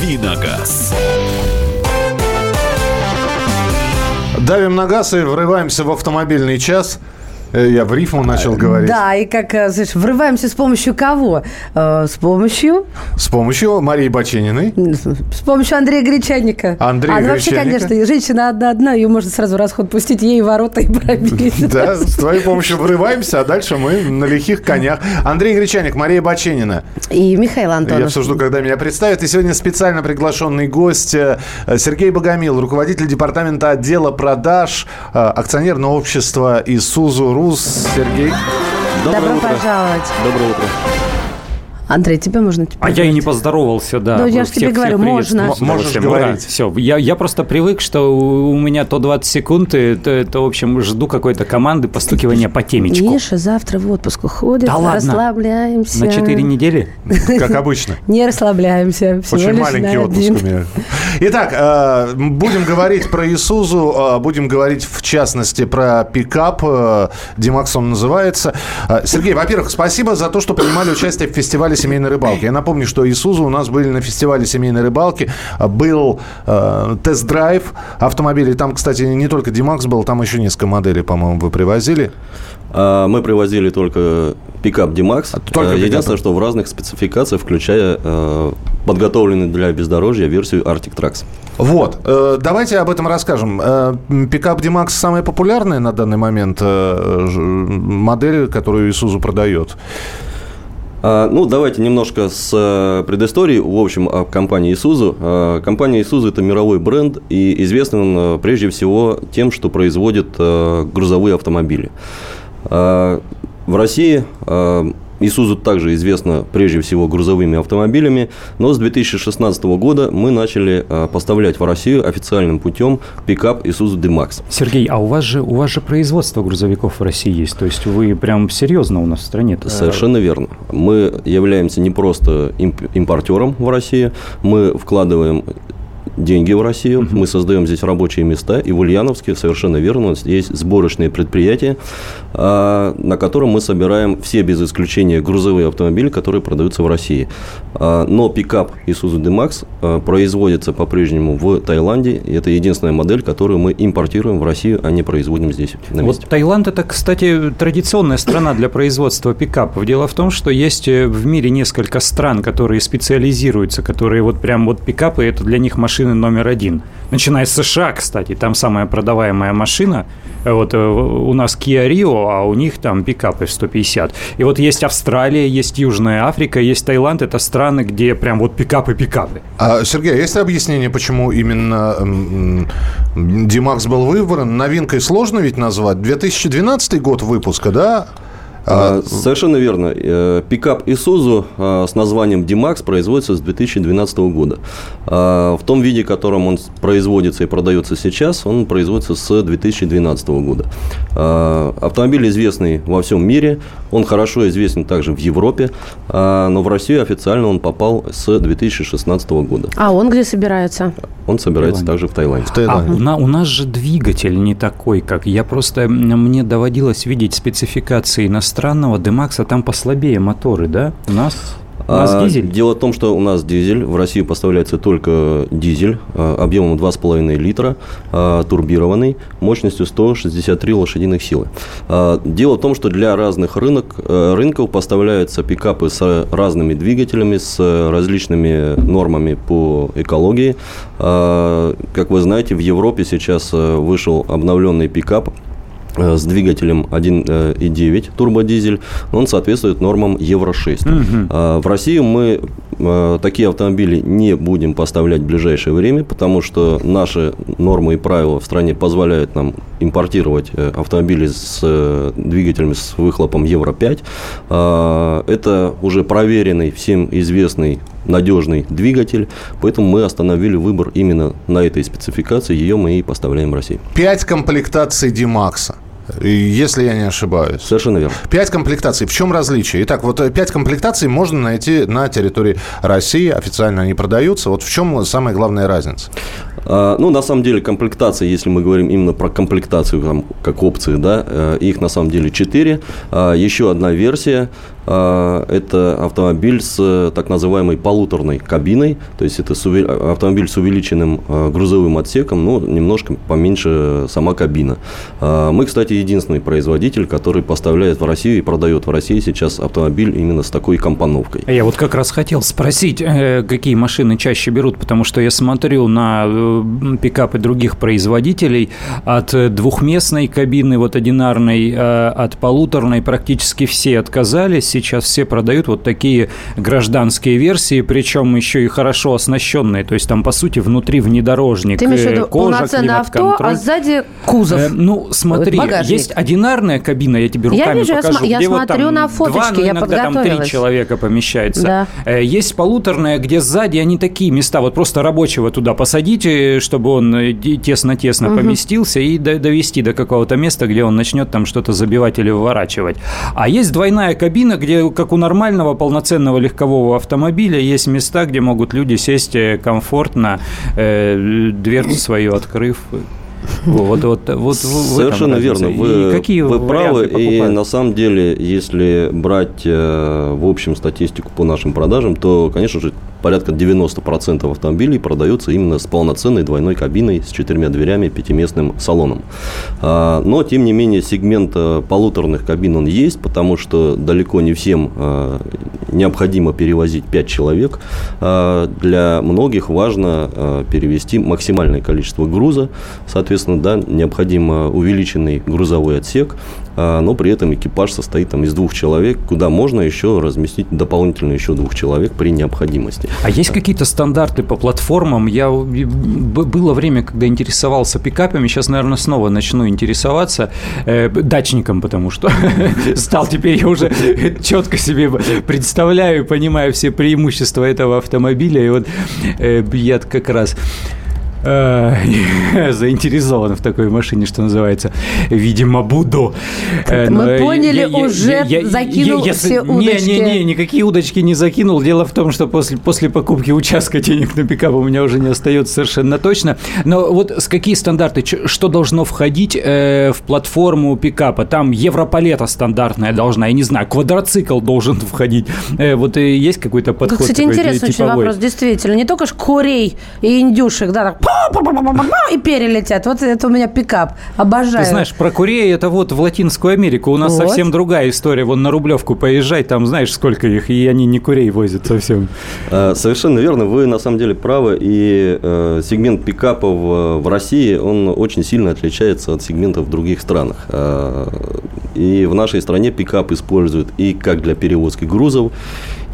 «Дави на газ». Давим на газ и врываемся в автомобильный час. Э, Я в рифму начал говорить. Да, и как, э, знаешь, врываемся с помощью кого? Э, С помощью С помощью Марии Бачениной. С помощью Андрея Гречаника. Андрея а, ну, вообще, конечно, женщина одна-одна, ее можно сразу расход пустить, ей ворота и пробить. Да, с твоей помощью врываемся, а дальше мы на лихих конях. Андрей Гречаник, Мария Баченина. И Михаил Я Антонов. все жду, когда меня представят. И сегодня специально приглашенный гость э, Сергей Богомил, руководитель департамента отдела продаж э, акционерного общества «Исузу Рус». Сергей. Добро пожаловать. Доброе утро. Андрей, тебя можно теперь А я и не говорить? поздоровался, да. Ну, я ж Всех- тебе говорю, можно. Можешь Да, говорить. Все, я, я просто привык, что у меня то 20 секунд, и то, то, в общем, жду какой-то команды, постукивания по темечку. Миша завтра в отпуск уходит, Да ладно? расслабляемся. На 4 недели? Как обычно. Не расслабляемся. Очень маленький отпуск у меня. Итак, э, будем говорить про Исузу, э, будем говорить в частности про пикап. э, Димакс он называется. Э, Сергей, во-первых, спасибо за то, что принимали участие в фестивале семейной рыбалки. Я напомню, что Исузу у нас были на фестивале семейной рыбалки. Э, Был э, тест-драйв автомобилей. Там, кстати, не только Димакс был, там еще несколько моделей, по-моему, вы привозили. А, Мы привозили только пикап D-Max. А, только Э, пикап. Единственное, что в разных спецификациях, включая э, подготовленную для бездорожья версию Arctic Trax. Вот, э, давайте об этом расскажем. Э, Пикап D-Max самая популярная на данный момент э, модель, которую Исузу продает. А, Ну, давайте немножко с э, предыстории. В общем, о компании Isuzu. А, Компания Isuzu – это мировой бренд, и известен он э, прежде всего тем, что производит э, грузовые автомобили. А, В России Isuzu также известна прежде всего грузовыми автомобилями, но с 2016 года мы начали э, поставлять в Россию официальным путем пикап Isuzu D-Max. Сергей, а у вас же у вас же производство грузовиков в России есть, то есть вы прям серьезно у нас в стране. Совершенно верно. Мы являемся не просто имп- импортером в России, мы вкладываем деньги в Россию, мы создаем здесь рабочие места, и в Ульяновске, совершенно верно, у нас есть сборочные предприятия, а, на котором мы собираем все без исключения грузовые автомобили, которые продаются в России. А, Но пикап Isuzu D-Max а, производится по-прежнему в Таиланде, и это единственная модель, которую мы импортируем в Россию, а не производим здесь на месте. Вот Таиланд это, кстати, традиционная страна для производства пикапов. Дело в том, что есть э, в мире несколько стран, которые специализируются, которые вот прям вот пикапы это для них машины номер один. Начиная с США, кстати, там самая продаваемая машина. Э, Вот э, у нас Kia Rio, а у них там пикапы в 150. И вот есть Австралия, есть Южная Африка, есть Таиланд. Это страны, где прям вот пикапы-пикапы. А, Сергей, а есть объяснение, почему именно D-Max был выбран? Новинкой сложно ведь назвать. 2012 год выпуска, да? А, Совершенно верно. Э, Пикап Isuzu а, с названием D-Max производится с 2012 года. А, В том виде, в котором он производится и продается сейчас, он производится с 2012 года. А, Автомобиль известный во всем мире, он хорошо известен также в Европе, а, но в Россию официально он попал с 2016 года. А он где собирается? Он собирается также в Таиланде. В А Таиланде. у, на- у нас же двигатель не такой, как я просто мне доводилось видеть спецификации иностранного Демакса, там послабее моторы, да? У нас, у нас А, дизель. Дело в том, что у нас дизель, в Россию поставляется только дизель а, объемом 2,5 литра, а, турбированный, мощностью 163 лошадиных силы. А, Дело в том, что для разных рынок, э, рынков поставляются пикапы с разными двигателями, с различными нормами по экологии. Как вы знаете, в Европе сейчас э, вышел обновленный пикап с двигателем 1.9 турбодизель, он соответствует нормам Евро-6. А В Россию мы э, такие автомобили не будем поставлять в ближайшее время, потому что наши нормы и правила в стране позволяют нам импортировать э, автомобили с э, двигателями с выхлопом Евро-5. А, Это уже проверенный, всем известный надежный двигатель, поэтому мы остановили выбор именно на этой спецификации, ее мы и поставляем в Россию. Пять комплектаций D-Max, если я не ошибаюсь. Совершенно верно. Пять комплектаций. В чем различие? Итак, вот э, пять комплектаций можно найти на территории России. Официально они продаются. Вот в чем самая главная разница? А, ну, на самом деле, комплектация, если мы говорим именно про комплектацию там, как опции, да, э, их на самом деле 4. А, еще одна версия это автомобиль с э, так называемой полуторной кабиной, то есть это автомобиль с увеличенным э, грузовым отсеком, но немножко поменьше сама кабина. Мы, кстати, единственный производитель, который поставляет в Россию и продает в России сейчас автомобиль именно с такой компоновкой. Я вот как раз хотел спросить, какие машины чаще берут, потому что я смотрю на пикапы других производителей от двухместной кабины, вот одинарной, э, от полуторной практически все отказались. Сейчас все продают вот такие гражданские версии, причем еще и хорошо оснащенные. То есть там, по сути, внутри внедорожник, Ты имеешь в виду кожа, полноценное авто, а сзади кузов? Э, ну, смотри, Багажник. есть одинарная кабина, я тебе руками я вижу, покажу. Я, я смотрю вот на фоточки, два, ну, я иногда там три человека помещается. Да. Э, есть полуторная, где сзади они такие места, вот просто рабочего туда посадите, чтобы он э, тесно-тесно угу. поместился и довести до какого-то места, где он начнет там что-то забивать или выворачивать. А есть двойная кабина, где, как у нормального полноценного легкового автомобиля, есть места, где могут люди сесть э, комфортно, э, дверцу свою открыв. Вот, вот, вот, Совершенно верно. Вы, какие вы правы. И на самом деле, если брать э, в общем статистику по нашим продажам, то, конечно же, порядка 90% автомобилей продаются именно с полноценной двойной кабиной, с четырьмя дверями, пятиместным салоном. А, но, тем не менее, сегмент э, полуторных кабин он есть, потому что далеко не всем э, необходимо перевозить 5 человек. А, для многих важно э, перевести максимальное количество груза. Соответственно, да, необходимо увеличенный грузовой отсек, а, но при этом экипаж состоит там из двух человек, куда можно еще разместить дополнительно еще двух человек при необходимости. А есть какие-то стандарты по платформам? Я было время, когда интересовался пикапами, сейчас, наверное, снова начну интересоваться э, дачником, потому что стал теперь я уже четко себе представляю, понимаю все преимущества этого автомобиля, и вот э, я как раз заинтересован в такой машине, что называется. Видимо, буду. Э, Мы поняли, уже закинул все удочки. Не-не-не, никакие удочки не закинул. Дело в том, что после, после покупки участка денег на пикап у меня уже не остается совершенно точно. Но вот с какие стандарты, что должно входить э, в платформу пикапа? Там европалета стандартная должна, я не знаю, квадроцикл должен входить. Вот есть какой-то подход Кстати, интересный очень вопрос, действительно. Не только ж курей и индюшек, да, так и перелетят. Вот это у меня пикап. Обожаю. Ты знаешь, про Курей это вот в Латинскую Америку. У нас вот. совсем другая история. Вон на Рублевку поезжай, там знаешь, сколько их, и они не Курей возят совсем. А, совершенно верно. Вы на самом деле правы. И э, сегмент пикапов в России, он очень сильно отличается от сегментов в других странах. А, и в нашей стране пикап используют и как для перевозки грузов,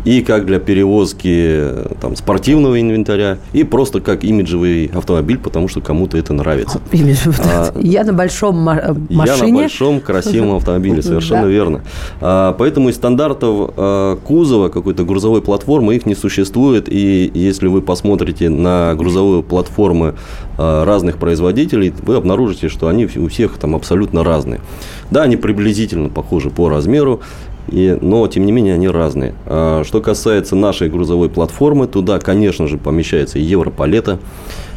и как для перевозки там, спортивного инвентаря, и просто как имиджевый автомобиль, потому что кому-то это нравится. А, я на большом машине. Я на большом красивом автомобиле, совершенно да. верно. А, поэтому из стандартов а, кузова, какой-то грузовой платформы, их не существует, и если вы посмотрите на грузовые платформы а, разных производителей, вы обнаружите, что они у всех там абсолютно разные. Да, они приблизительно похожи по размеру, и, но, тем не менее, они разные. А, что касается нашей грузовой платформы, туда, конечно же, помещается и Европалета.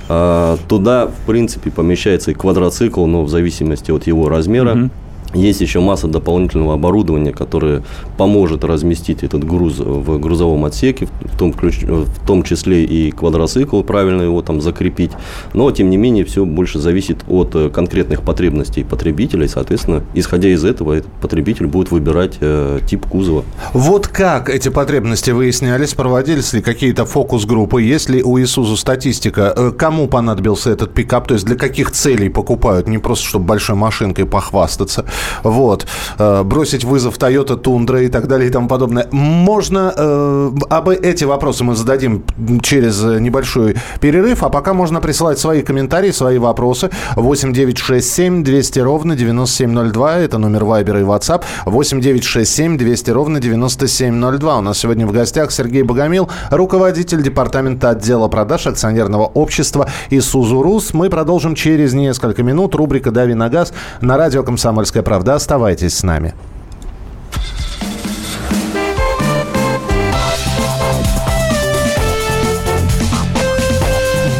А, туда, в принципе, помещается и квадроцикл, но в зависимости от его размера. Угу. Есть еще масса дополнительного оборудования, которое поможет разместить этот груз в грузовом отсеке, в том, ключ, в том числе и квадроцикл, правильно его там закрепить. Но, тем не менее, все больше зависит от э, конкретных потребностей потребителя. И, соответственно, исходя из этого, этот потребитель будет выбирать э, тип кузова. Вот как эти потребности выяснялись? Проводились ли какие-то фокус-группы? Есть ли у Исузу статистика? Э, кому понадобился этот пикап? То есть для каких целей покупают? Не просто, чтобы большой машинкой похвастаться. Вот. Э, бросить вызов Toyota Tundra и так далее и тому подобное. Можно... Э, об эти вопросы мы зададим через небольшой перерыв, а пока можно присылать свои комментарии, свои вопросы. 8 9 6 7 200 ровно 9702. Это номер Вайбера и WhatsApp. 8 9 6 7 200 ровно 9702. У нас сегодня в гостях Сергей Богомил, руководитель департамента отдела продаж акционерного общества «Исузу Рус». Мы продолжим через несколько минут. Рубрика «Дави на газ» на радио «Комсомольская правда». Оставайтесь с нами.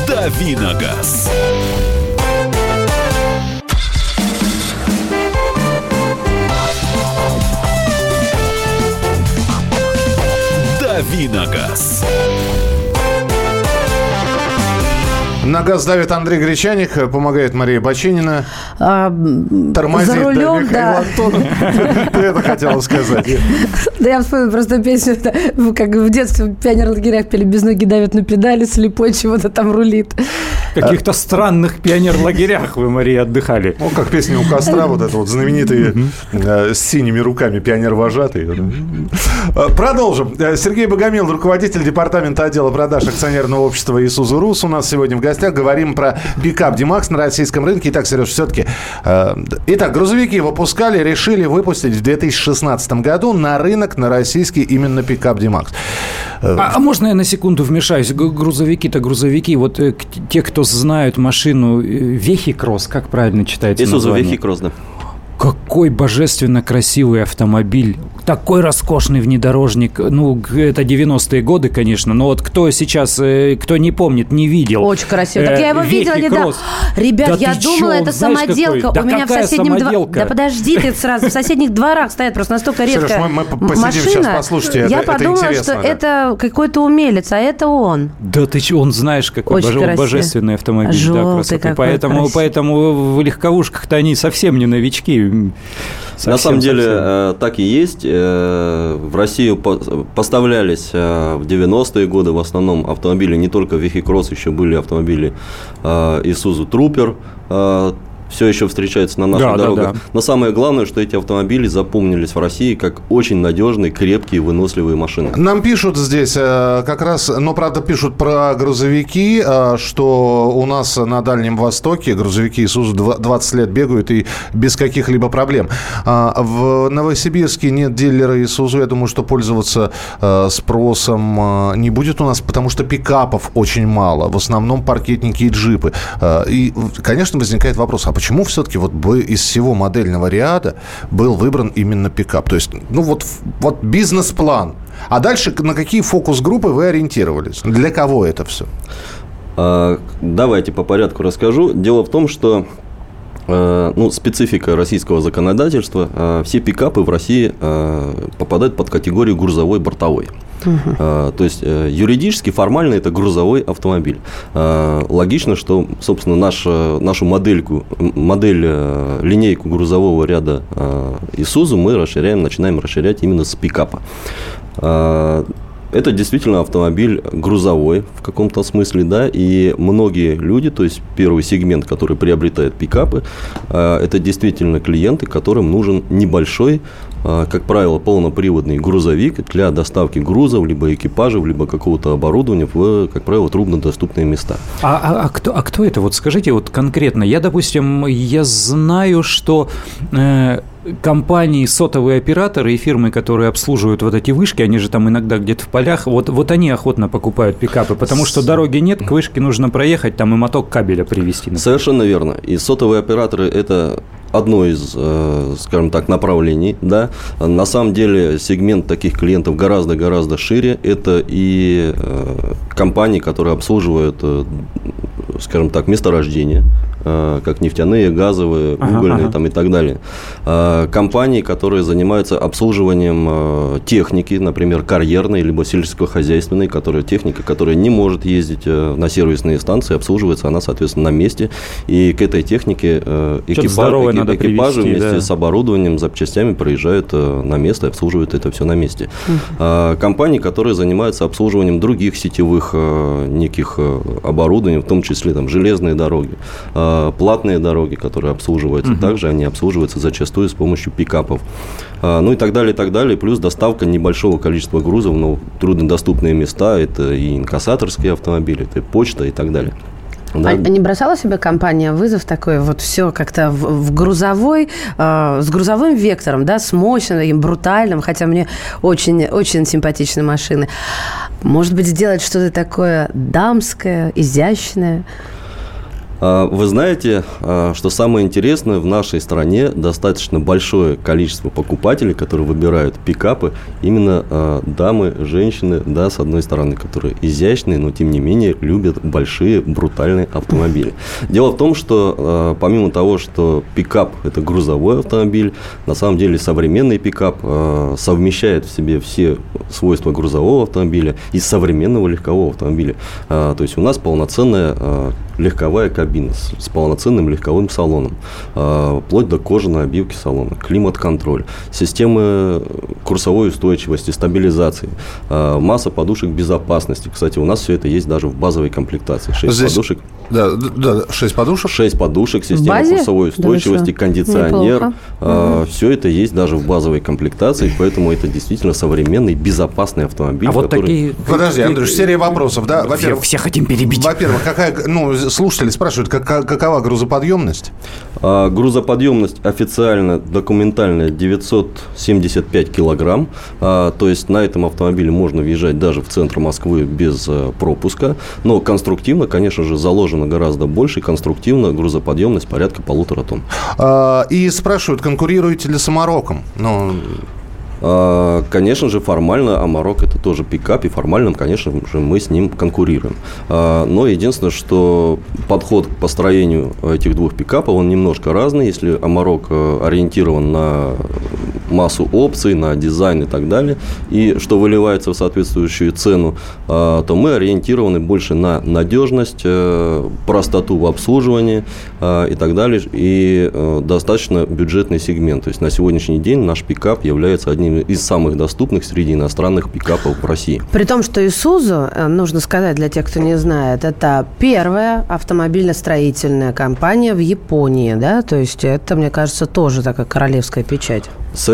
Давиногаз. Давиногаз. На газ давит Андрей Гречаник, помогает Мария Бочинина. А, Тормозит, за рулем, да. да. Ты это хотела сказать. Да я вспомнила просто песню, как в детстве в пионер-лагерях пели «Без ноги давят на педали, слепой чего-то там рулит». Каких-то странных пионер-лагерях вы, Мария, отдыхали. Ну, как песня у костра, вот это вот знаменитые э, с синими руками пионер-вожатый. Э, продолжим. Э, Сергей Богомил, руководитель департамента отдела продаж акционерного общества «Исузу Рус» у нас сегодня в гостях. Говорим про пикап Димакс на российском рынке. Итак, Сереж, все-таки... Итак, грузовики выпускали, решили выпустить в 2016 году на рынок на российский именно пикап Димакс. А, а можно я на секунду вмешаюсь? Грузовики-то грузовики. Вот те, кто знают машину Вехикросс, как правильно читается Исузу название? Вехикросс, да. Какой божественно красивый автомобиль такой роскошный внедорожник. Ну, это 90-е годы, конечно, но вот кто сейчас, э, кто не помнит, не видел. Очень красиво. Так я его э, видела недавно. Ребят, да я думала, чё? это самоделка. Да У меня в соседнем дворе. Да подожди ты сразу. В соседних дворах стоят просто настолько редко Сереж, мы, мы посидим машина. сейчас, послушайте. Я это, подумала, это что да. это какой-то умелец, а это он. Да ты че, он знаешь, какой Очень боже, божественный автомобиль. Желтый да, Поэтому, поэтому в легковушках-то они совсем не новички. Совсем, На самом деле совсем. Э, так и есть. Э, в Россию поставлялись э, в 90-е годы в основном автомобили, не только Вехикросс, еще были автомобили Isuzu Trooper, все еще встречаются на наших да, дорогах. Да, да. Но самое главное, что эти автомобили запомнились в России как очень надежные, крепкие, выносливые машины. Нам пишут здесь э, как раз, но правда пишут про грузовики, э, что у нас на Дальнем Востоке грузовики Исузу 20 лет бегают и без каких-либо проблем. А в Новосибирске нет дилера Исузу. Я думаю, что пользоваться э, спросом не будет у нас, потому что пикапов очень мало. В основном паркетники и джипы. И, конечно, возникает вопрос, а почему все-таки вот из всего модельного ряда был выбран именно пикап? То есть, ну вот, вот бизнес-план. А дальше на какие фокус-группы вы ориентировались? Для кого это все? А, давайте по порядку расскажу. Дело в том, что ну, специфика российского законодательства. Э, все пикапы в России э, попадают под категорию грузовой бортовой. Угу. То есть юридически, формально это грузовой автомобиль. Логично, что, собственно, наша, нашу модельку, модель, линейку грузового ряда Isuzu мы расширяем, начинаем расширять именно с пикапа. Это действительно автомобиль грузовой в каком-то смысле, да, и многие люди, то есть первый сегмент, который приобретает пикапы, э, это действительно клиенты, которым нужен небольшой, э, как правило, полноприводный грузовик для доставки грузов, либо экипажев, либо какого-то оборудования в, как правило, труднодоступные места. А, а, а, кто, а кто это? Вот скажите вот конкретно. Я, допустим, я знаю, что э, компании, сотовые операторы и фирмы, которые обслуживают вот эти вышки, они же там иногда где-то в полях, вот, вот они охотно покупают пикапы, потому что дороги нет, к вышке нужно проехать, там и моток кабеля привезти. Например. Совершенно верно. И сотовые операторы – это одно из, э, скажем так, направлений. Да? На самом деле сегмент таких клиентов гораздо-гораздо шире. Это и э, компании, которые обслуживают, э, скажем так, месторождения, как нефтяные, газовые, угольные ага, ага. Там, и так далее. Компании, которые занимаются обслуживанием техники, например, карьерной, либо сельскохозяйственной, которая, техника, которая не может ездить на сервисные станции, обслуживается она, соответственно, на месте. И к этой технике экипаж, надо экипажи привести, вместе да. с оборудованием, запчастями проезжают э, на место и обслуживают это все на месте. Uh-huh. Компании, которые занимаются обслуживанием других сетевых э, неких э, оборудований, в том числе там железные дороги, платные дороги, которые обслуживаются, uh-huh. также они обслуживаются зачастую с помощью пикапов. Ну и так далее, и так далее. Плюс доставка небольшого количества грузов, но труднодоступные места, это и инкассаторские автомобили, это и почта и так далее. Да. А, не бросала себе компания вызов такой, вот все как-то в, в грузовой, э, с грузовым вектором, да, с мощным, брутальным, хотя мне очень, очень симпатичны машины. Может быть, сделать что-то такое дамское, изящное? А, вы знаете, а, что самое интересное, в нашей стране достаточно большое количество покупателей, которые выбирают пикапы, именно а, дамы, женщины, да, с одной стороны, которые изящные, но тем не менее любят большие брутальные автомобили. Дело в том, что помимо того, что пикап – это грузовой автомобиль, на самом деле современный пикап совмещает в себе все свойства грузового автомобиля и современного легкового автомобиля. То есть у нас полноценная легковая кабина с, с полноценным легковым салоном, э, вплоть до кожаной обивки салона, климат-контроль, системы курсовой устойчивости, стабилизации, э, масса подушек безопасности. Кстати, у нас все это есть даже в базовой комплектации. 6 Здесь... подушек. Да, да, 6 подушек? 6 подушек, система курсовой устойчивости, да, кондиционер. Э, угу. Все это есть даже в базовой комплектации, поэтому это действительно современный, безопасный автомобиль. А вот который... такие... Подожди, Андрюш, серия вопросов, да? Во-первых, все, все хотим перебить. Во-первых, какая, ну, слушатели спрашивают, как, какова грузоподъемность? А, грузоподъемность официально, документальная 975 килограмм. А, то есть на этом автомобиле можно въезжать даже в центр Москвы без а, пропуска. Но конструктивно, конечно же, заложено гораздо больше. Конструктивно грузоподъемность порядка полутора тонн. А, и спрашивают, конкурируете ли с Амароком? Ну, конечно же, формально Амарок это тоже пикап, и формально, конечно же, мы с ним конкурируем. А, но единственное, что подход к построению этих двух пикапов, он немножко разный. Если Амарок ориентирован на массу опций, на дизайн и так далее, и что выливается в соответствующую цену, а, то мы ориентированы больше на надежность, э, простоту в обслуживании и так далее, и э, достаточно бюджетный сегмент. То есть на сегодняшний день наш пикап является одним одним из самых доступных среди иностранных пикапов в России. При том, что Isuzu, э, нужно сказать для тех, кто не знает, это первая автомобильно-строительная компания в Японии, да, то есть это, мне кажется, тоже такая королевская печать.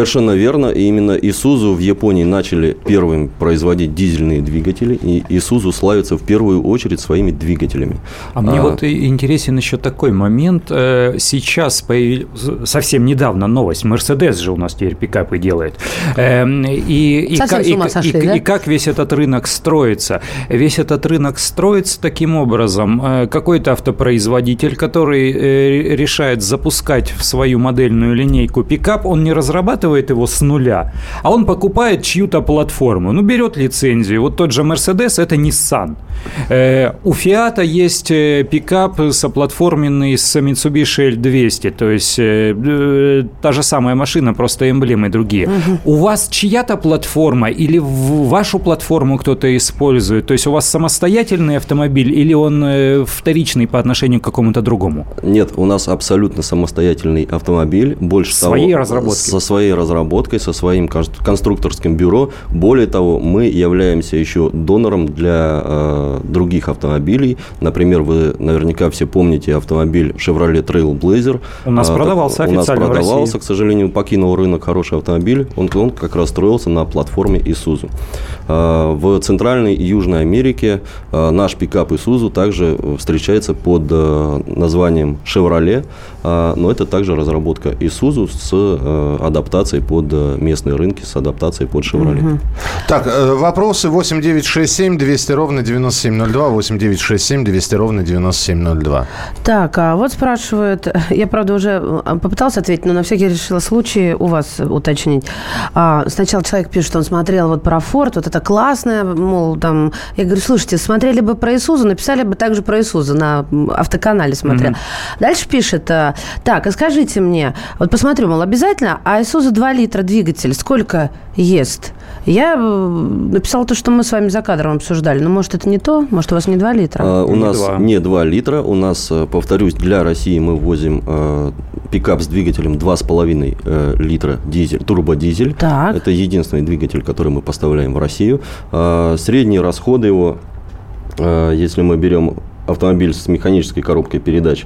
Совершенно верно. И именно Isuzu в Японии начали первым производить дизельные двигатели. И Isuzu славится в первую очередь своими двигателями. А, а мне вот интересен еще такой момент. Э, сейчас появилась совсем недавно новость. Мерседес же у нас теперь пикапы делает. Эм, и, и, как, и, сошли, и, да? и как весь этот рынок строится? Весь этот рынок строится таким образом. Э, какой-то автопроизводитель, который э, решает запускать в свою модельную линейку пикап, он не разрабатывает разрабатывает его с нуля, а он покупает чью-то платформу, ну, берет лицензию. Вот тот же Mercedes – это Nissan. Э, у Fiat есть э, пикап соплатформенный с Mitsubishi L200, то есть э, э, та же самая машина, просто эмблемы другие. Угу. У вас чья-то платформа или в вашу платформу кто-то использует? То есть у вас самостоятельный автомобиль или он э, вторичный по отношению к какому-то другому? Нет, у нас абсолютно самостоятельный автомобиль. Больше Своей того, разработки? Со своей разработкой, со своим конструкторским бюро. Более того, мы являемся еще донором для э, других автомобилей. Например, вы наверняка все помните автомобиль Chevrolet Trailblazer. У нас а, продавался так, официально У нас продавался, к сожалению, покинул рынок хороший автомобиль. Он, он как раз строился на платформе Isuzu. А, в Центральной и Южной Америке а, наш пикап Isuzu также встречается под а, названием Chevrolet, а, но это также разработка Isuzu с а, адаптацией адаптацией под э, местные рынки, с адаптацией под. Угу. Так, э, вопросы 8967 200 ровно 9702, 8967 200 ровно 9702. Так, а вот спрашивают, я, правда, уже э, попытался ответить, но на всякий решила случай у вас уточнить. А, сначала человек пишет, что он смотрел вот про Форд, вот это классное, мол, там, я говорю, слушайте, смотрели бы про Исузу, написали бы также про Исузу, на автоканале смотрел. Угу. Дальше пишет, так, а скажите мне, вот посмотрю, мол, обязательно, а Isuzu 2 литра двигатель сколько ест? Я э, написала то, что мы с вами за кадром обсуждали. Но, может, это не то? Может, у вас не 2 литра? А, у не нас 2. не 2 литра. У нас, э, повторюсь, для России мы ввозим э, пикап с двигателем 2,5 э, литра дизель, турбодизель. Так. Это единственный двигатель, который мы поставляем в Россию. Э, средние расходы его, э, если мы берем автомобиль с механической коробкой передач,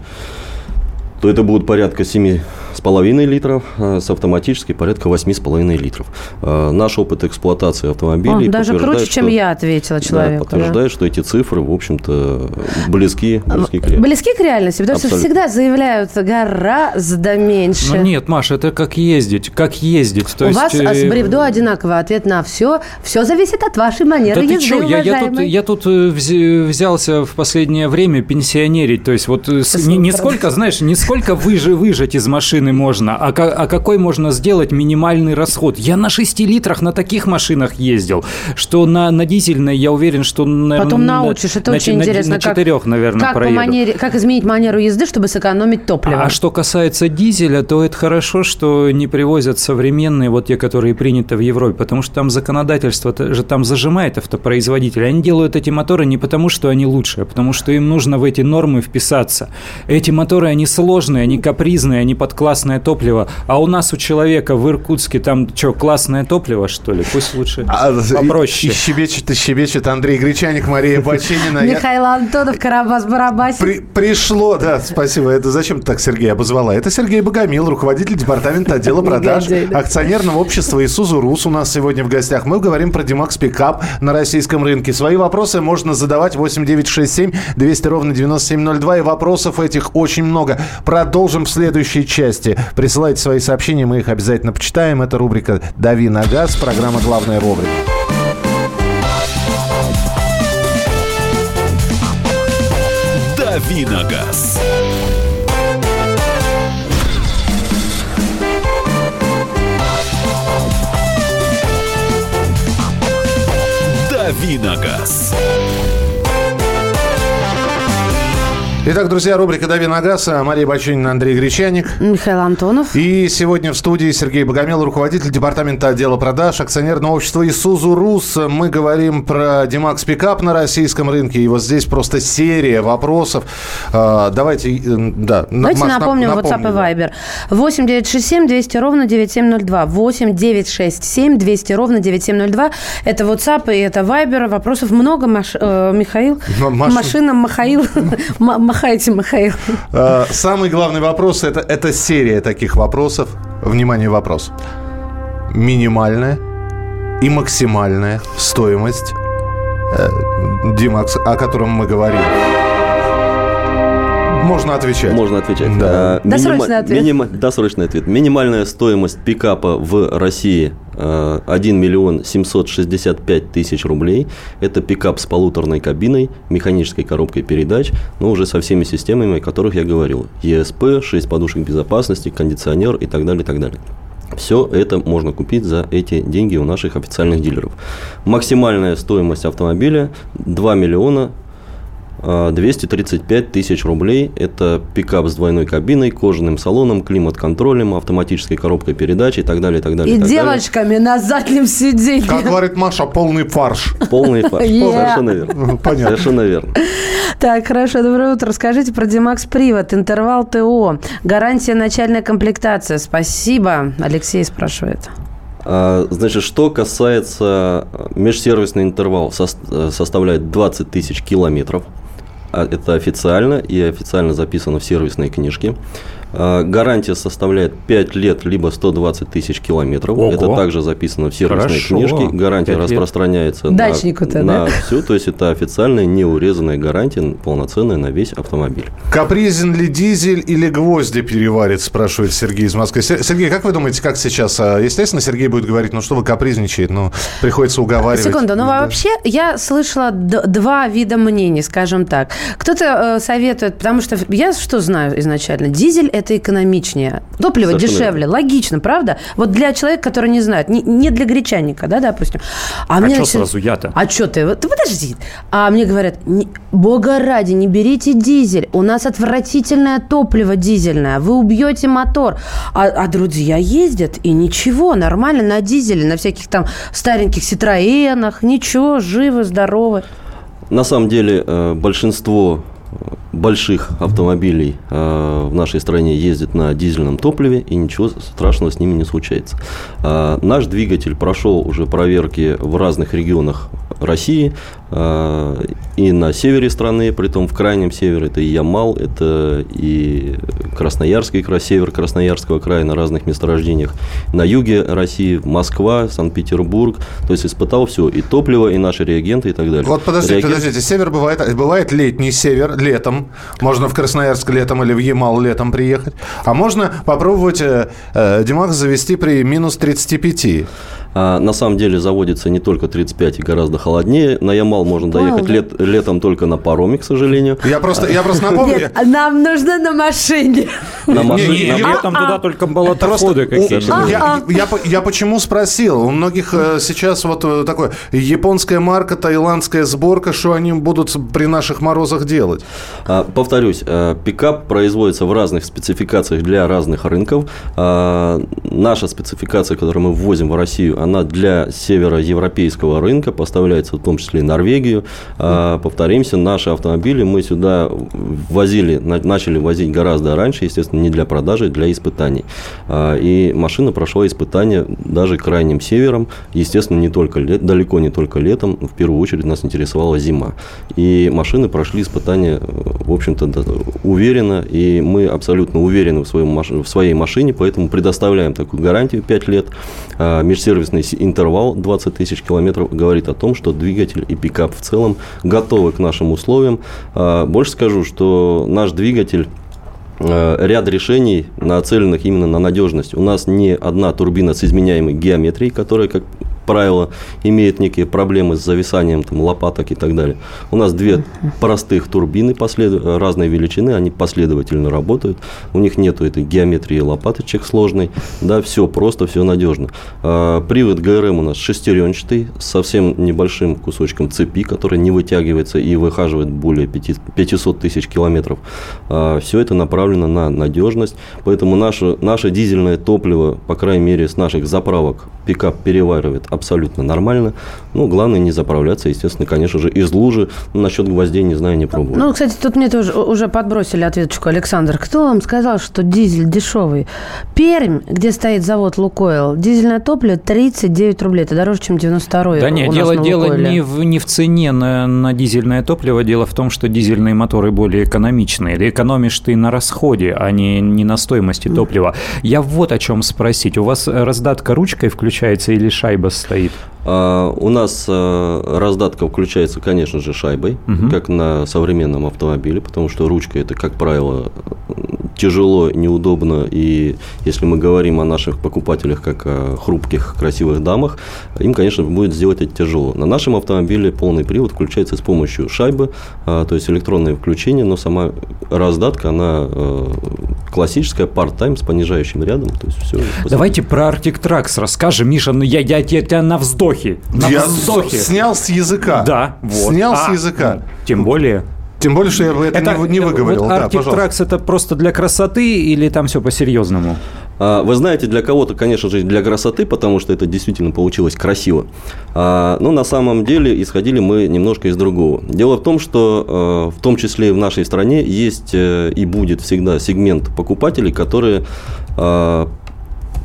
то это будет порядка 7,5 литров, а с автоматической порядка 8,5 литров. А, наш опыт эксплуатации автомобилей О, даже круче, что, чем я ответила человеку. Да, подтверждает, да? что эти цифры, в общем-то, близки, близки к реальности. Близки к реальности, потому Абсолютно. что всегда заявляют гораздо меньше. Ну нет, Маша, это как ездить, как ездить. То У есть, вас э... с Бревдо одинаковый ответ на все. Все зависит от вашей манеры да езды, ты что? Я, я, тут, я тут э, взялся в последнее время пенсионерить. То есть вот э, не, не сколько, знаешь, не сколько выжи, выжать из машины можно, а, а какой можно сделать минимальный расход. Я на 6 литрах на таких машинах ездил, что на, на дизельной, я уверен, что... Наверное, Потом научишь, это на, очень на, интересно. На, четырех, наверное, как, проеду. манере, как изменить манеру езды, чтобы сэкономить топливо. А что касается дизеля, то это хорошо, что не привозят современные, вот те, которые приняты в Европе, потому что там законодательство же там зажимает автопроизводителя. Они делают эти моторы не потому, что они лучше, а потому что им нужно в эти нормы вписаться. Эти моторы, они сложные, они капризные, они под классное топливо. А у нас у человека в Иркутске там что, классное топливо, что ли? Пусть лучше а, попроще. И, и щебечет, и щебечет Андрей Гречаник, Мария Бачинина. Михаил Антонов, Карабас-Барабасин. Пришло, да, спасибо. Это зачем ты так Сергей обозвала? Это Сергей Богомил, руководитель департамента отдела продаж акционерного общества «Исузу Рус» у нас сегодня в гостях. Мы говорим про Димакс Пикап на российском рынке. Свои вопросы можно задавать 8967 200 ровно 9702. И вопросов этих очень много. Продолжим в следующей части. Присылайте свои сообщения, мы их обязательно почитаем. Это рубрика «Дави на газ», программа «Главное вовремя». «Дави на Итак, друзья, рубрика «Дави на газ». Мария Бачунина, Андрей Гречаник. Михаил Антонов. И сегодня в студии Сергей Богомел, руководитель департамента отдела продаж акционерного общества «Исузу Рус». Мы говорим про Димакс Пикап на российском рынке. И вот здесь просто серия вопросов. А, давайте, э, да. Давайте Маш, напомним напомню, WhatsApp и Viber. 8 967 200 ровно 9702. 8 967 200 ровно 9702. Это WhatsApp и это Viber. Вопросов много, Маш, э, Михаил. Маш... Машина Михаил. Махайте, Михаил. А, самый главный вопрос это, это серия таких вопросов. Внимание, вопрос. Минимальная и максимальная стоимость э, Димакс, о котором мы говорим. Можно отвечать. Можно отвечать. Да. Минима... Досрочный ответ. Минима... Досрочный ответ. Минимальная стоимость пикапа в России 1 э, миллион 765 тысяч рублей. Это пикап с полуторной кабиной, механической коробкой передач, но уже со всеми системами, о которых я говорил. ESP, 6 подушек безопасности, кондиционер и так далее, и так далее. Все это можно купить за эти деньги у наших официальных дилеров. Максимальная стоимость автомобиля 2 миллиона 235 тысяч рублей. Это пикап с двойной кабиной, кожаным салоном, климат-контролем, автоматической коробкой передач и так далее. И, так далее, и так девочками далее. на заднем сиденье. Как говорит Маша, полный фарш. Полный фарш. Совершенно верно. Понятно. Совершенно верно. Так, хорошо. Доброе утро. Расскажите про Димакс Привод, интервал ТО, гарантия начальная комплектация. Спасибо. Алексей спрашивает. А, значит, что касается межсервисный интервал, э, составляет 20 тысяч километров. А, это официально и официально записано в сервисной книжке. А, гарантия составляет 5 лет, либо 120 тысяч километров. Ого. Это также записано в сервисной Хорошо. книжке. Гарантия распространяется на, на да? всю, то есть это официальная неурезанная гарантия, полноценная на весь автомобиль. Капризен ли дизель или гвозди переварит, спрашивает Сергей из Москвы. Сергей, как вы думаете, как сейчас? А, естественно, Сергей будет говорить, ну что вы капризничаете, но приходится уговаривать. Секунду, ну да. вообще я слышала два вида мнений, скажем так. Кто-то э, советует, потому что я что знаю изначально, дизель это экономичнее. Топливо Совершенно дешевле, верно. логично, правда? Вот для человека, который не знает, не, не для гречаника, да, допустим. А, а мне что сразу я-то? А что ты? Вот, подожди. А мне говорят, не, бога ради, не берите дизель. У нас отвратительное топливо дизельное. Вы убьете мотор. А, а друзья ездят, и ничего, нормально на дизеле, на всяких там стареньких Ситроенах, ничего, живы, здоровы. На самом деле э, большинство больших автомобилей э, в нашей стране ездит на дизельном топливе, и ничего страшного с ними не случается. Э, наш двигатель прошел уже проверки в разных регионах России э, и на севере страны, при том в крайнем севере, это и Ямал, это и Красноярский край, север Красноярского края на разных месторождениях, на юге России, Москва, Санкт-Петербург, то есть испытал все, и топливо, и наши реагенты, и так далее. Вот подождите, Реаген- подождите, север бывает, бывает летний север, летом, можно в Красноярск летом или в Ямал летом приехать, а можно попробовать э, э, Димах завести при минус 35. А на самом деле заводится не только 35 и гораздо холоднее. На Ямал можно доехать лет- летом только на пароме, к сожалению. Я просто, я просто напомню... Нет, нам нужно на машине. На машине- Летом туда только болотоходы Просто у- какие-то. я, я по- я почему спросил? У многих э, сейчас вот э, такое японская марка, таиландская сборка, что они будут при наших морозах делать? А, Повторюсь, э, пикап производится в разных спецификациях для разных рынков. А, Наша спецификация, которую мы ввозим в Россию, она для североевропейского рынка, поставляется в том числе и Норвегию. А, Повторимся, наши автомобили мы сюда возили, на- начали возить гораздо раньше, естественно, не для продажи, для испытаний. А, И машина прошла испытания даже крайним севером, естественно, не только лет, далеко не только летом, в первую очередь нас интересовала зима. И машины прошли испытания, в общем-то, уверенно, и мы абсолютно уверены в, своем, в своей машине, поэтому предоставляем такую гарантию 5 лет. А, Межсервисный с- интервал 20 тысяч километров говорит о том, что двигатель и пикап в целом готовы к нашим условиям. А, Больше скажу, что наш двигатель э, ряд решений, нацеленных именно на надежность. У нас не одна турбина с изменяемой геометрией, которая, как правило, имеет некие проблемы с зависанием там, лопаток и так далее. У нас две простых турбины послед... разной величины, они последовательно работают. У них нету этой геометрии лопаточек сложной. Да, все просто, все надежно. А, Привод ГРМ у нас шестеренчатый, совсем небольшим кусочком цепи, который не вытягивается и выхаживает более пяти- 500 тысяч километров. Все это направлено на надежность. Поэтому наше, наше дизельное топливо, по крайней мере, с наших заправок пикап переваривает абсолютно нормально. Ну, главное не заправляться, естественно, конечно же, из лужи. Ну, насчет гвоздей, не знаю, не пробовал. Ну, кстати, тут мне тоже уже подбросили ответочку. Александр, кто вам сказал, что дизель дешевый? Пермь, где стоит завод «Лукойл», дизельное топливо 39 рублей. Это дороже, чем 92 Да нет, дело, дело не в, не в цене на, на дизельное топливо, дело в том, что дизельные моторы более экономичные. Или экономишь ты на расходе, а не, не на стоимости топлива. Я вот о чем спросить. У вас раздатка ручкой включается или шайба стоит? А, У нас а, раздатка включается, конечно же, шайбой, Мгм. как на современном автомобиле, потому что ручка это, как правило, тяжело, неудобно. И если мы говорим о наших покупателях как о хрупких, красивых дамах, им, конечно, будет сделать это тяжело. На нашем автомобиле полный привод включается с помощью шайбы, а, то есть электронное включение, но сама раздатка, она э, классическая, part-time с понижающим рядом. То есть все. Давайте про Arctic Trax расскажем. Миша, ну я, я, я тебя на вздохе. На Я вздохе. с- снял с языка. Да, вот. Снял с А, языка. ну, Тем более. Тем более, что я бы это, не, не выговорил. Вот да, Arctic пожалуйста. Trax это просто для красоты или там все по-серьезному? А, Вы знаете, для кого-то, конечно же, для красоты, потому что это действительно получилось красиво. А, Но на самом деле исходили мы немножко из другого. Дело в том, что э, в том числе и в нашей стране есть э, и будет всегда сегмент покупателей, которые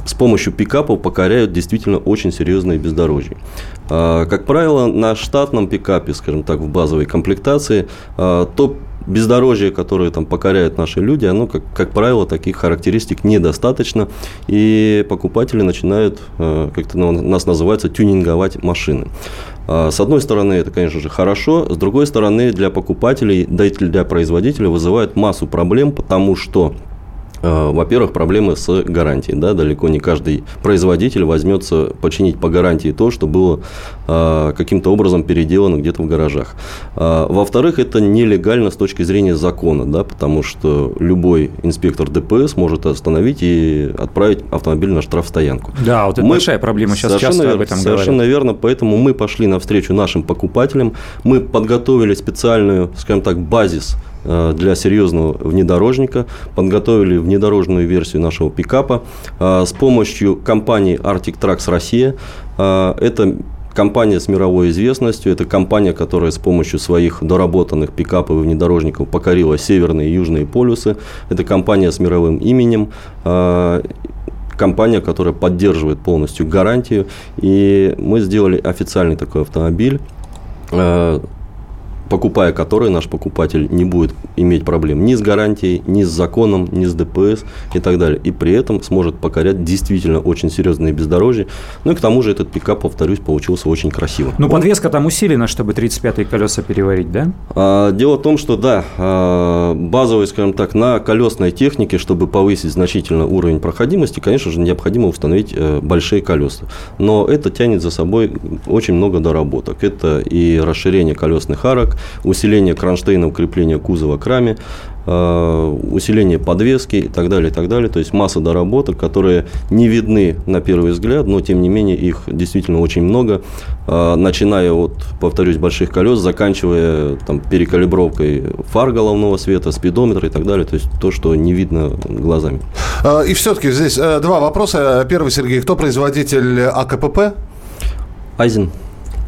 с помощью пикапов покоряют действительно очень серьезные бездорожья. А, Как правило, на штатном пикапе, скажем так, в базовой комплектации, а, то бездорожье, которое там покоряют наши люди, оно, как, как правило, таких характеристик недостаточно, и покупатели начинают, э, как-то нас называется, тюнинговать машины. А, С одной стороны, это, конечно же, хорошо, с другой стороны, для покупателей, да и для производителя вызывает массу проблем, потому что Во-первых, проблемы с гарантией. Да? Далеко не каждый производитель возьмется починить по гарантии то, что было э, каким-то образом переделано где-то в гаражах. А, Во-вторых, это нелегально с точки зрения закона, да? потому что любой инспектор ДПС может остановить и отправить автомобиль на штрафстоянку. Да, вот это большая проблема. Сейчас Совершенно часто об этом Совершенно говорят. верно, поэтому мы пошли навстречу нашим покупателям. Мы подготовили специальную, скажем так, базис э, для серьезного внедорожника, подготовили внедорожную версию нашего пикапа э, с помощью компании Arctic Trax Россия. Э, Это компания с мировой известностью, это компания, которая с помощью своих доработанных пикапов и внедорожников покорила северные и южные полюсы. Это компания с мировым именем. Э, компания, которая поддерживает полностью гарантию. И мы сделали официальный такой автомобиль. Покупая который наш покупатель не будет иметь проблем ни с гарантией, ни с законом, ни с ДПС и так далее. И при этом сможет покорять действительно очень серьезные бездорожья. Ну и к тому же этот пикап, повторюсь, получился очень красивым. Ну, подвеска там усилена, чтобы 35-е колеса переварить, да? А, дело в том, что да, а, базовые, скажем так, на колесной технике, чтобы повысить значительно уровень проходимости, конечно же, необходимо установить э, большие колеса. Но это тянет за собой очень много доработок. Это и расширение колесных арок, усиление кронштейна, укрепление кузова к раме, э, усиление подвески и так далее, и так далее. То есть масса доработок, которые не видны на первый взгляд, но тем не менее их действительно очень много, э, начиная от, повторюсь, больших колес, заканчивая там, перекалибровкой фар головного света, спидометра и так далее. То есть то, что не видно глазами. А, и все-таки здесь э, два вопроса. Первый, Сергей, кто производитель АКПП? Айзен.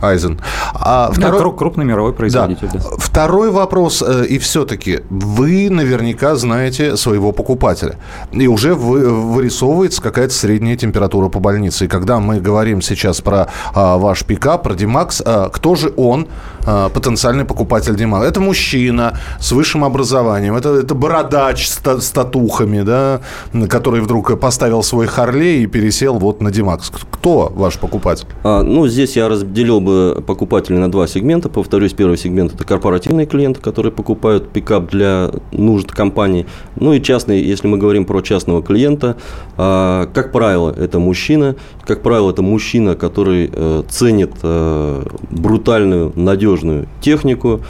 Айзен. А второй... Да, крупный мировой производитель. Да. Да. Второй вопрос, э, и все-таки вы наверняка знаете своего покупателя. И уже вырисовывается какая-то средняя температура по больнице. И когда мы говорим сейчас про а, ваш пикап, про Димакс, а, кто же он, а, потенциальный покупатель Димакс? Это мужчина с высшим образованием, это, это бородач с, с татухами, да, который вдруг поставил свой Харлей и пересел вот на Димакс. Кто ваш покупатель? А, ну, здесь я разделил бы покупателей на два сегмента. Повторюсь, первый сегмент – это корпоративные клиенты, которые покупают пикап для нужд компании. Ну и частный, если мы говорим про частного клиента, а, как правило, это мужчина. Как правило, это мужчина, который э, ценит э, брутальную, надежную технику,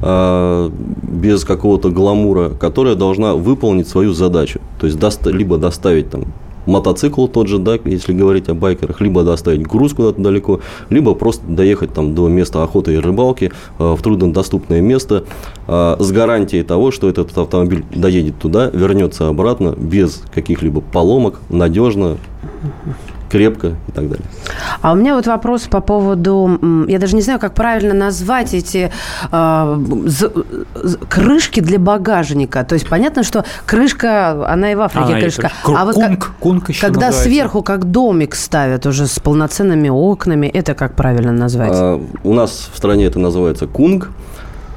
а, без какого-то гламура, которая должна выполнить свою задачу. То есть либо доставить там мотоцикл тот же, да, если говорить о байкерах, либо доставить груз куда-то далеко, либо просто доехать там до места охоты и рыбалки э, в труднодоступное место э, с гарантией того, что этот автомобиль доедет туда, вернется обратно без каких-либо поломок, надежно, крепко и так далее. А у меня вот вопрос по поводу, я даже не знаю, как правильно назвать эти э, крышки для багажника. То есть понятно, что крышка, она и в Африке а, крышка. Это, а вот кунг, кунг еще когда называется. сверху как домик ставят уже с полноценными окнами, это как правильно назвать? А, у нас в стране это называется кунг.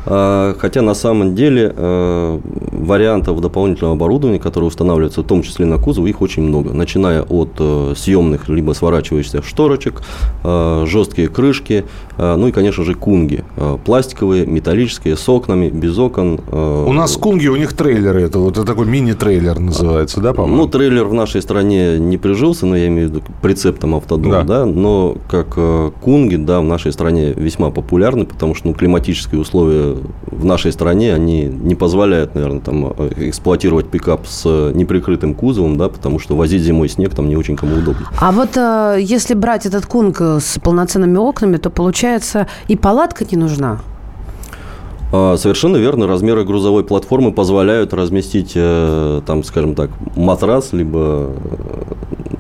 А, хотя на самом деле э, вариантов дополнительного оборудования, которые устанавливаются в том числе на кузов, их очень много. Начиная от э, съемных либо сворачивающихся шторочек, э, жесткие крышки, ну и, конечно же, кунги. Пластиковые, металлические, с окнами, без окон. У нас кунги, у них трейлеры. Это вот такой мини-трейлер называется, да, по-моему? Ну, трейлер в нашей стране не прижился, но я имею в виду прицеп там автодом, да. да но как кунги, да, в нашей стране весьма популярны, потому что ну, климатические условия в нашей стране, они не позволяют, наверное, там, э, эксплуатировать пикап с неприкрытым кузовом, да, потому что возить зимой снег там не очень кому удобно. А вот э, если брать этот кунг с полноценными окнами, то получается и палатка не нужна? А, совершенно верно. Размеры грузовой платформы позволяют разместить, э, там, скажем так, матрас, либо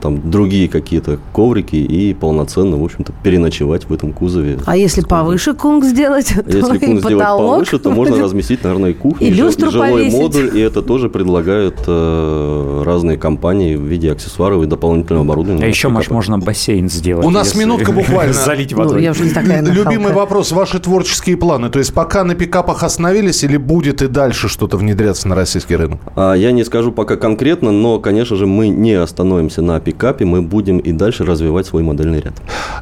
там другие какие-то коврики и полноценно, в общем-то, переночевать в этом кузове. А если повыше кунг сделать, то Если кунг сделать повыше, то можно разместить, наверное, и кухню, и, люстру и жилой повесить. модуль, и это тоже предлагают э, разные компании в виде аксессуаров и дополнительного оборудования. А еще, Маш, можно бассейн сделать. У нас минутка буквально. Залить водой. Ну, я уже не такая Любимый вопрос. Ваши творческие планы. То есть пока на пикапах остановились или будет и дальше что-то внедряться на российский рынок? А, я не скажу пока конкретно, но, конечно же, мы не остановимся на пикапе, мы будем и дальше развивать свой модельный ряд.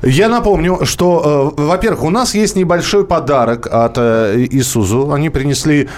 Я напомню, что, э, во-первых, у нас есть небольшой подарок от э, Isuzu. Они принесли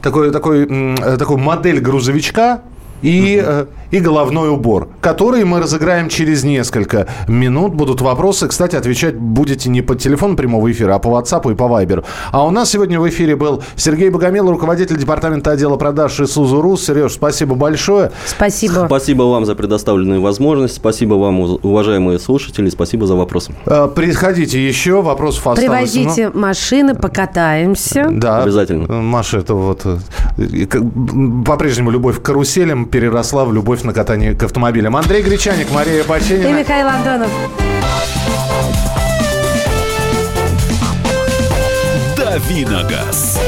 такой, такой, э, такую модель грузовичка, и, э, и головной убор, который мы разыграем через несколько минут. Будут вопросы. Кстати, отвечать будете не по телефону прямого эфира, а по WhatsApp и по Viber. А у нас сегодня в эфире был Сергей Богомел, руководитель департамента отдела продаж Исузу Рус. Сереж, спасибо большое. Спасибо. Спасибо вам за предоставленную возможность. Спасибо вам, уважаемые слушатели. Спасибо за вопросы. Э, приходите еще. Вопросов осталось. Привозите но... машины, покатаемся. Да. Обязательно. Маша, это вот э, по-прежнему любовь к каруселям переросла в любовь на катание к автомобилям. Андрей Гречаник, Мария Баченина. И Михаил Антонов. Давиногаз.